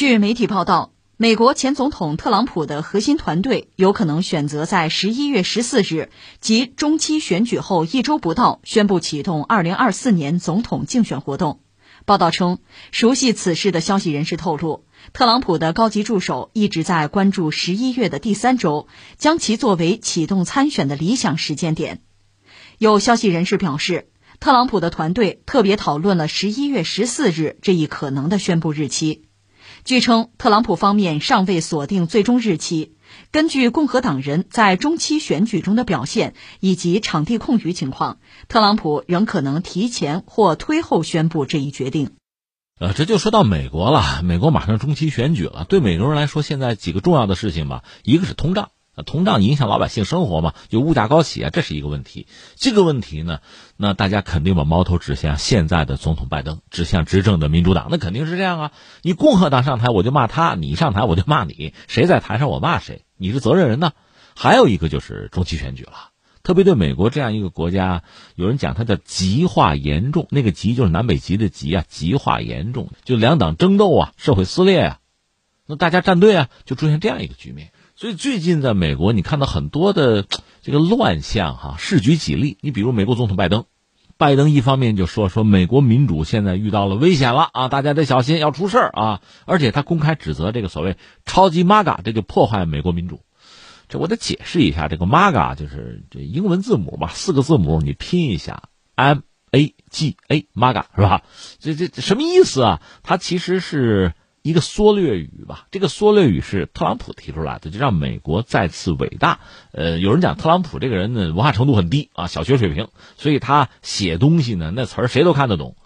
据媒体报道，美国前总统特朗普的核心团队有可能选择在十一月十四日即中期选举后一周不到宣布启动二零二四年总统竞选活动。报道称，熟悉此事的消息人士透露，特朗普的高级助手一直在关注十一月的第三周，将其作为启动参选的理想时间点。有消息人士表示，特朗普的团队特别讨论了十一月十四日这一可能的宣布日期。据称，特朗普方面尚未锁定最终日期。根据共和党人在中期选举中的表现以及场地空余情况，特朗普仍可能提前或推后宣布这一决定。呃，这就说到美国了。美国马上中期选举了，对美国人来说，现在几个重要的事情吧，一个是通胀。通胀影响老百姓生活嘛？就物价高企啊，这是一个问题。这个问题呢，那大家肯定把矛头指向现在的总统拜登，指向执政的民主党。那肯定是这样啊！你共和党上台，我就骂他；你上台，我就骂你。谁在台上，我骂谁。你是责任人呢。还有一个就是中期选举了，特别对美国这样一个国家，有人讲它叫极化严重。那个极就是南北极的极啊，极化严重，就两党争斗啊，社会撕裂啊，那大家站队啊，就出现这样一个局面。所以最近在美国，你看到很多的 这个乱象哈，市举几例。你比如美国总统拜登，拜登一方面就说说美国民主现在遇到了危险了啊，大家得小心，要出事儿啊。而且他公开指责这个所谓超级 MAGA，这就破坏美国民主。这我得解释一下，这个 MAGA 就是这英文字母吧，四个字母你拼一下，M A G A，MAGA 是吧？这这什么意思啊？它其实是。一个缩略语吧，这个缩略语是特朗普提出来的，就让美国再次伟大。呃，有人讲特朗普这个人呢，文化程度很低啊，小学水平，所以他写东西呢，那词儿谁都看得懂。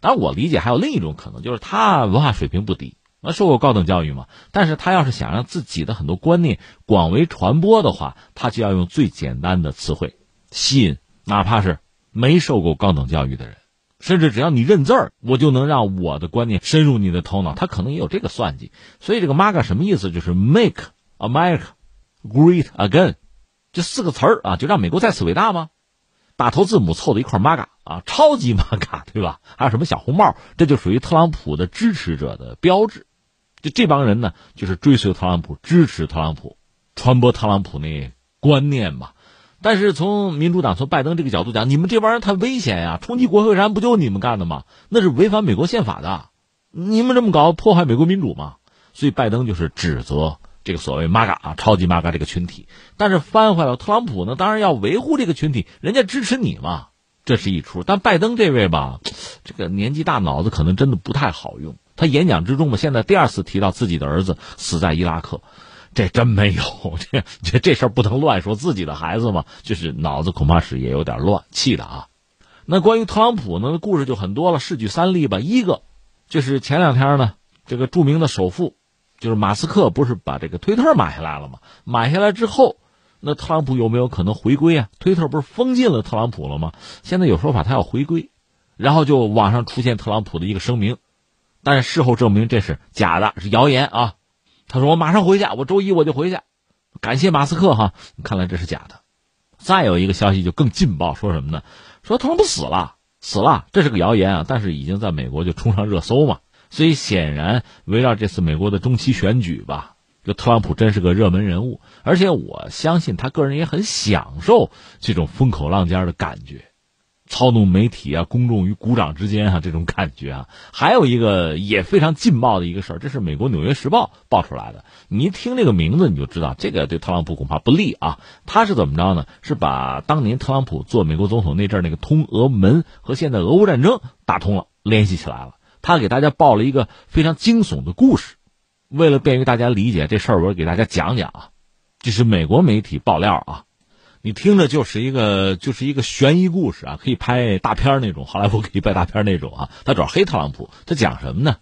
当然，我理解还有另一种可能，就是他文化水平不低，那受过高等教育嘛。但是他要是想让自己的很多观念广为传播的话，他就要用最简单的词汇吸引，哪怕是没受过高等教育的人。甚至只要你认字儿，我就能让我的观念深入你的头脑。他可能也有这个算计。所以这个 “MAGA” 什么意思？就是 “Make America Great Again”，这四个词儿啊，就让美国再次伟大吗？大头字母凑的一块，“MAGA” 啊，超级 MAGA，对吧？还有什么小红帽？这就属于特朗普的支持者的标志。就这帮人呢，就是追随特朗普，支持特朗普，传播特朗普那观念嘛。但是从民主党从拜登这个角度讲，你们这帮人太危险呀！冲击国会山不就你们干的吗？那是违反美国宪法的，你们这么搞破坏美国民主吗？所以拜登就是指责这个所谓 “MAGA” 啊，超级 MAGA 这个群体。但是翻回来，特朗普呢，当然要维护这个群体，人家支持你嘛，这是一出。但拜登这位吧，这个年纪大，脑子可能真的不太好用。他演讲之中嘛，现在第二次提到自己的儿子死在伊拉克。这真没有，这这这事儿不能乱说自己的孩子嘛，就是脑子恐怕是也有点乱，气的啊。那关于特朗普呢，故事就很多了，试举三例吧。一个就是前两天呢，这个著名的首富，就是马斯克，不是把这个推特买下来了吗？买下来之后，那特朗普有没有可能回归啊？推特不是封禁了特朗普了吗？现在有说法他要回归，然后就网上出现特朗普的一个声明，但事后证明这是假的，是谣言啊。他说：“我马上回去，我周一我就回去。”感谢马斯克哈，看来这是假的。再有一个消息就更劲爆，说什么呢？说特朗普死了，死了，这是个谣言啊！但是已经在美国就冲上热搜嘛。所以显然，围绕这次美国的中期选举吧，这特朗普真是个热门人物，而且我相信他个人也很享受这种风口浪尖的感觉。操纵媒体啊，公众与鼓掌之间啊，这种感觉啊，还有一个也非常劲爆的一个事儿，这是美国《纽约时报》报出来的。你一听这个名字，你就知道这个对特朗普恐怕不利啊。他是怎么着呢？是把当年特朗普做美国总统那阵儿那个通俄门和现在俄乌战争打通了，联系起来了。他给大家报了一个非常惊悚的故事。为了便于大家理解这事儿，我给大家讲讲啊，这是美国媒体爆料啊。你听着就是一个就是一个悬疑故事啊，可以拍大片那种，好莱坞可以拍大片那种啊。他主要黑特朗普，他讲什么呢？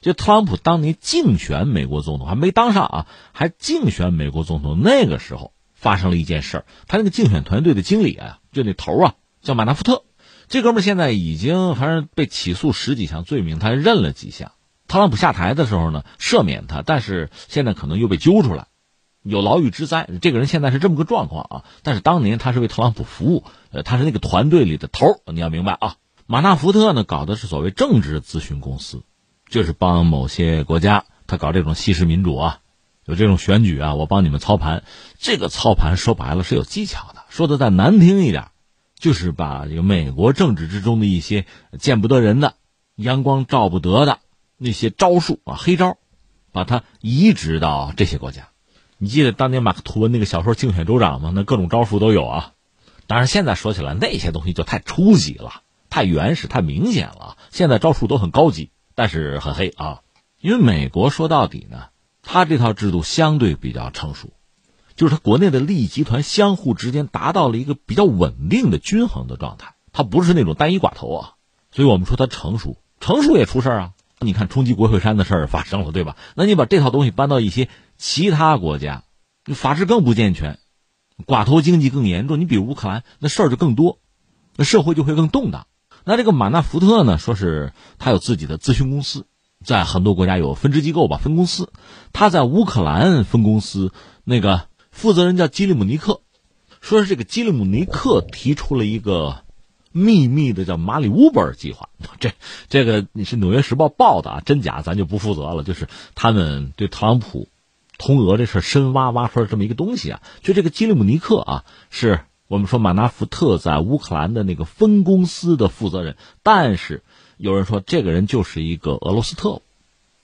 就特朗普当年竞选美国总统还没当上啊，还竞选美国总统那个时候发生了一件事儿。他那个竞选团队的经理啊，就那头啊，叫马纳福特，这哥们现在已经反正被起诉十几项罪名，他认了几项。特朗普下台的时候呢，赦免他，但是现在可能又被揪出来。有牢狱之灾，这个人现在是这么个状况啊！但是当年他是为特朗普服务，呃，他是那个团队里的头你要明白啊。马纳福特呢，搞的是所谓政治咨询公司，就是帮某些国家他搞这种西式民主啊，有这种选举啊，我帮你们操盘。这个操盘说白了是有技巧的，说的再难听一点，就是把这个美国政治之中的一些见不得人的、阳光照不得的那些招数啊、黑招，把它移植到这些国家。你记得当年马克吐温那个小说《竞选州长》吗？那各种招数都有啊。当然，现在说起来那些东西就太初级了，太原始，太明显了。现在招数都很高级，但是很黑啊。因为美国说到底呢，它这套制度相对比较成熟，就是它国内的利益集团相互之间达到了一个比较稳定的均衡的状态，它不是那种单一寡头啊。所以我们说它成熟，成熟也出事儿啊。你看冲击国会山的事儿发生了，对吧？那你把这套东西搬到一些其他国家，法治更不健全。寡头经济更严重，你比如乌克兰，那事儿就更多，那社会就会更动荡。那这个马纳福特呢，说是他有自己的咨询公司，在很多国家有分支机构吧，分公司。他在乌克兰分公司那个负责人叫基里姆尼克，说是这个基里姆尼克提出了一个秘密的叫马里乌波尔计划。这这个你是《纽约时报》报的啊，真假咱就不负责了。就是他们对特朗普。通俄这事深挖挖出来这么一个东西啊，就这个基里姆尼克啊，是我们说马纳福特在乌克兰的那个分公司的负责人，但是有人说这个人就是一个俄罗斯特务，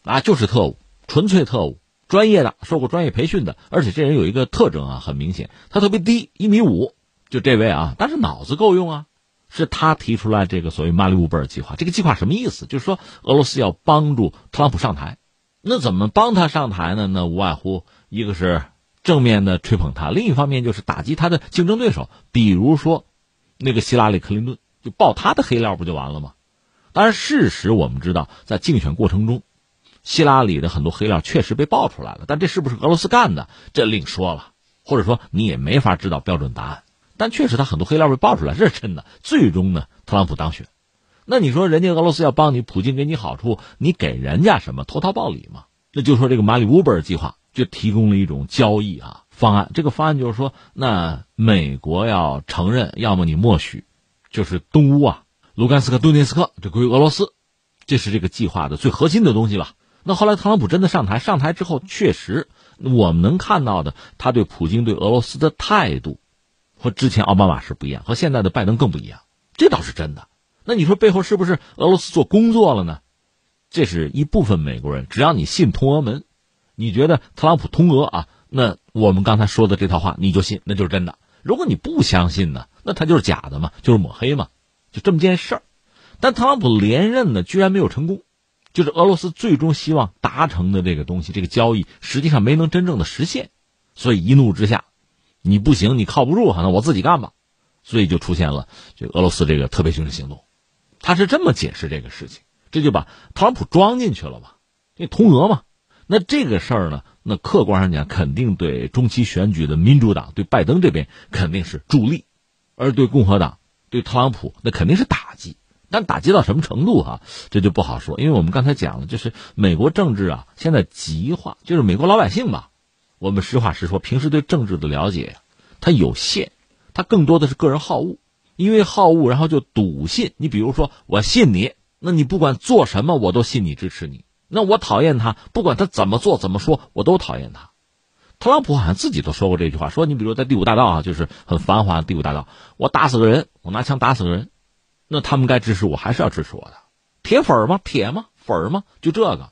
啊，就是特务，纯粹特务，专业的，受过专业培训的，而且这人有一个特征啊，很明显，他特别低，一米五，就这位啊，但是脑子够用啊，是他提出来这个所谓马里乌波尔计划，这个计划什么意思？就是说俄罗斯要帮助特朗普上台。那怎么帮他上台呢？那无外乎一个是正面的吹捧他，另一方面就是打击他的竞争对手，比如说那个希拉里·克林顿，就爆他的黑料不就完了吗？当然，事实我们知道，在竞选过程中，希拉里的很多黑料确实被爆出来了，但这是不是俄罗斯干的，这另说了，或者说你也没法知道标准答案。但确实他很多黑料被爆出来，这是真的。最终呢，特朗普当选。那你说人家俄罗斯要帮你，普京给你好处，你给人家什么？投桃报李嘛？那就说这个马里乌波尔计划就提供了一种交易啊方案。这个方案就是说，那美国要承认，要么你默许，就是东乌啊，卢甘斯克、顿涅斯克这归俄罗斯，这是这个计划的最核心的东西吧？那后来特朗普真的上台，上台之后确实我们能看到的，他对普京、对俄罗斯的态度，和之前奥巴马是不一样，和现在的拜登更不一样，这倒是真的。那你说背后是不是俄罗斯做工作了呢？这是一部分美国人，只要你信通俄门，你觉得特朗普通俄啊，那我们刚才说的这套话你就信，那就是真的。如果你不相信呢，那他就是假的嘛，就是抹黑嘛，就这么件事儿。但特朗普连任呢，居然没有成功，就是俄罗斯最终希望达成的这个东西，这个交易实际上没能真正的实现，所以一怒之下，你不行，你靠不住，那我自己干吧，所以就出现了这俄罗斯这个特别军事行动。他是这么解释这个事情，这就把特朗普装进去了嘛？这通俄嘛？那这个事儿呢？那客观上讲，肯定对中期选举的民主党对拜登这边肯定是助力，而对共和党对特朗普那肯定是打击。但打击到什么程度哈？这就不好说，因为我们刚才讲了，就是美国政治啊，现在极化，就是美国老百姓吧，我们实话实说，平时对政治的了解，它有限，它更多的是个人好恶。因为好恶，然后就笃信。你比如说，我信你，那你不管做什么，我都信你支持你。那我讨厌他，不管他怎么做怎么说，我都讨厌他。特朗普好像自己都说过这句话，说你比如在第五大道啊，就是很繁华的第五大道，我打死个人，我拿枪打死个人，那他们该支持我还是要支持我的，铁粉吗？铁吗？粉吗？就这个。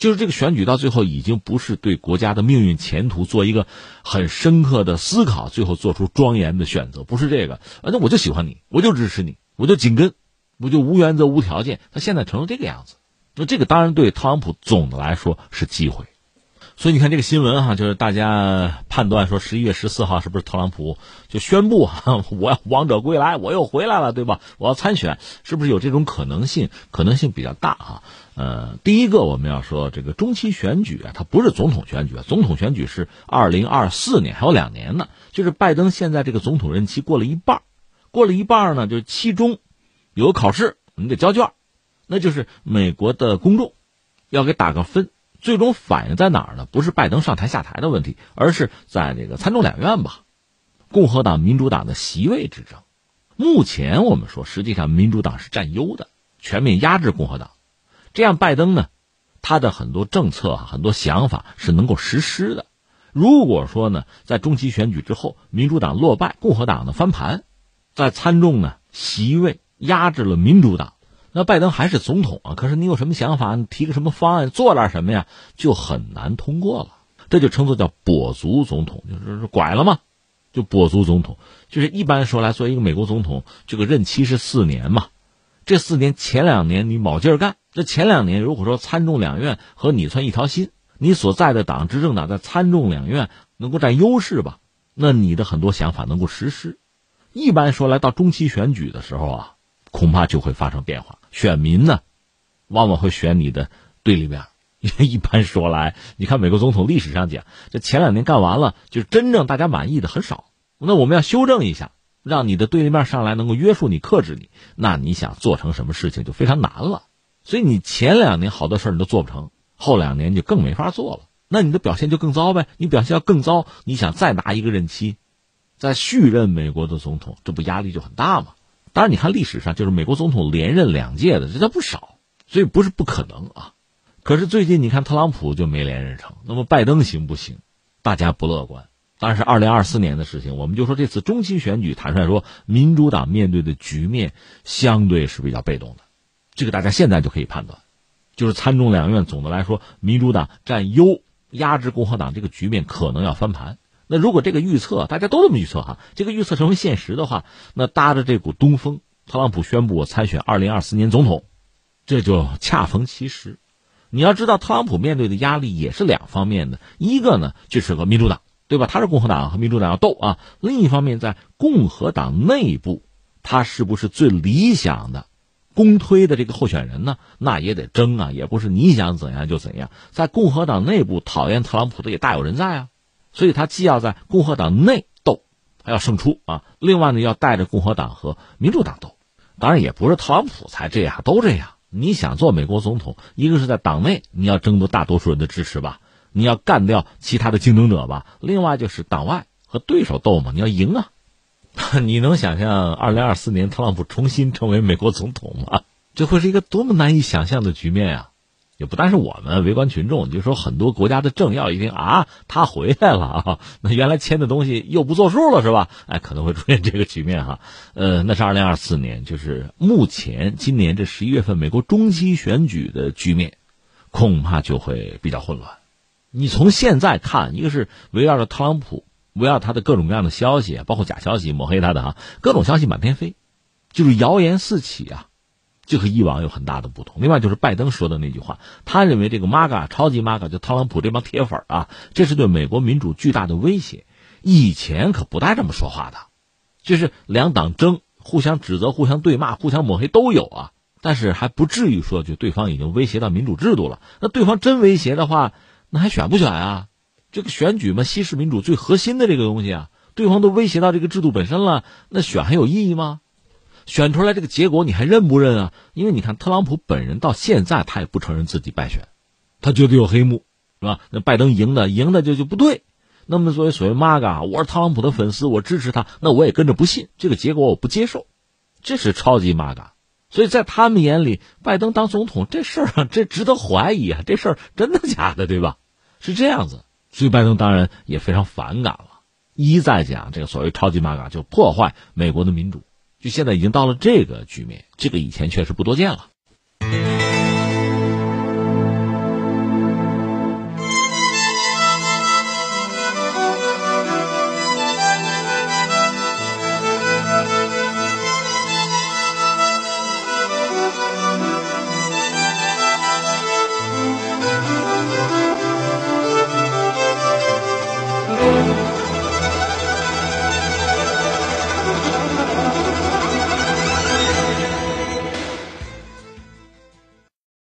就是这个选举到最后已经不是对国家的命运前途做一个很深刻的思考，最后做出庄严的选择，不是这个。那我就喜欢你，我就支持你，我就紧跟，我就无原则无条件。他现在成了这个样子，那这个当然对特朗普总的来说是机会。所以你看这个新闻哈，就是大家判断说十一月十四号是不是特朗普就宣布 我要王者归来，我又回来了，对吧？我要参选，是不是有这种可能性？可能性比较大哈。呃，第一个我们要说这个中期选举啊，它不是总统选举，总统选举是二零二四年，还有两年呢。就是拜登现在这个总统任期过了一半，过了一半呢，就是期中有考试，你得交卷，那就是美国的公众要给打个分。最终反映在哪儿呢？不是拜登上台下台的问题，而是在这个参众两院吧，共和党、民主党的席位之争。目前我们说，实际上民主党是占优的，全面压制共和党。这样，拜登呢，他的很多政策啊、很多想法是能够实施的。如果说呢，在中期选举之后，民主党落败，共和党呢翻盘，在参众呢席位压制了民主党，那拜登还是总统啊。可是你有什么想法？你提个什么方案，做点什么呀，就很难通过了。这就称作叫跛足总统，就是拐了嘛，就跛足总统。就是一般说来，作为一个美国总统，这个任期是四年嘛。这四年前两年你卯劲儿干，这前两年如果说参众两院和你算一条心。你所在的党执政党在参众两院能够占优势吧？那你的很多想法能够实施。一般说来，到中期选举的时候啊，恐怕就会发生变化。选民呢，往往会选你的对立面。因 为一般说来，你看美国总统历史上讲，这前两年干完了，就是真正大家满意的很少。那我们要修正一下，让你的对立面上来能够约束你、克制你。那你想做成什么事情就非常难了。所以你前两年好多事儿你都做不成。后两年就更没法做了，那你的表现就更糟呗。你表现要更糟，你想再拿一个任期，再续任美国的总统，这不压力就很大吗？当然，你看历史上就是美国总统连任两届的，这叫不少，所以不是不可能啊。可是最近你看特朗普就没连任成，那么拜登行不行？大家不乐观。当然是二零二四年的事情，我们就说这次中期选举，坦率说，民主党面对的局面相对是比较被动的，这个大家现在就可以判断。就是参众两院，总的来说，民主党占优，压制共和党，这个局面可能要翻盘。那如果这个预测大家都这么预测哈，这个预测成为现实的话，那搭着这股东风，特朗普宣布我参选二零二四年总统，这就恰逢其时。你要知道，特朗普面对的压力也是两方面的，一个呢就是和民主党，对吧？他是共和党和民主党要斗啊。另一方面，在共和党内部，他是不是最理想的？公推的这个候选人呢，那也得争啊，也不是你想怎样就怎样。在共和党内部，讨厌特朗普的也大有人在啊，所以他既要在共和党内斗，他要胜出啊。另外呢，要带着共和党和民主党斗。当然，也不是特朗普才这样，都这样。你想做美国总统，一个是在党内你要争夺大多数人的支持吧，你要干掉其他的竞争者吧。另外就是党外和对手斗嘛，你要赢啊。你能想象二零二四年特朗普重新成为美国总统吗？这会是一个多么难以想象的局面呀！也不单是我们围观群众，就说很多国家的政要一听啊，他回来了啊，那原来签的东西又不作数了是吧？哎，可能会出现这个局面哈。呃，那是二零二四年，就是目前今年这十一月份美国中期选举的局面，恐怕就会比较混乱。你从现在看，一个是围绕着特朗普。围绕他的各种各样的消息，包括假消息、抹黑他的哈，各种消息满天飞，就是谣言四起啊，就和以往有很大的不同。另外就是拜登说的那句话，他认为这个 MAGA 超级 MAGA 就特朗普这帮铁粉啊，这是对美国民主巨大的威胁。以前可不带这么说话的，就是两党争，互相指责、互相对骂、互相抹黑都有啊，但是还不至于说就对方已经威胁到民主制度了。那对方真威胁的话，那还选不选啊？这个选举嘛，西式民主最核心的这个东西啊，对方都威胁到这个制度本身了，那选还有意义吗？选出来这个结果你还认不认啊？因为你看特朗普本人到现在他也不承认自己败选，他觉得有黑幕，是吧？那拜登赢的赢的就就不对。那么作为所谓 MAGA，我是特朗普的粉丝，我支持他，那我也跟着不信这个结果，我不接受，这是超级 MAGA。所以在他们眼里，拜登当总统这事儿啊这值得怀疑啊，这事儿真的假的，对吧？是这样子。所以拜登当然也非常反感了，一再讲这个所谓超级玛嘎就破坏美国的民主，就现在已经到了这个局面，这个以前确实不多见了。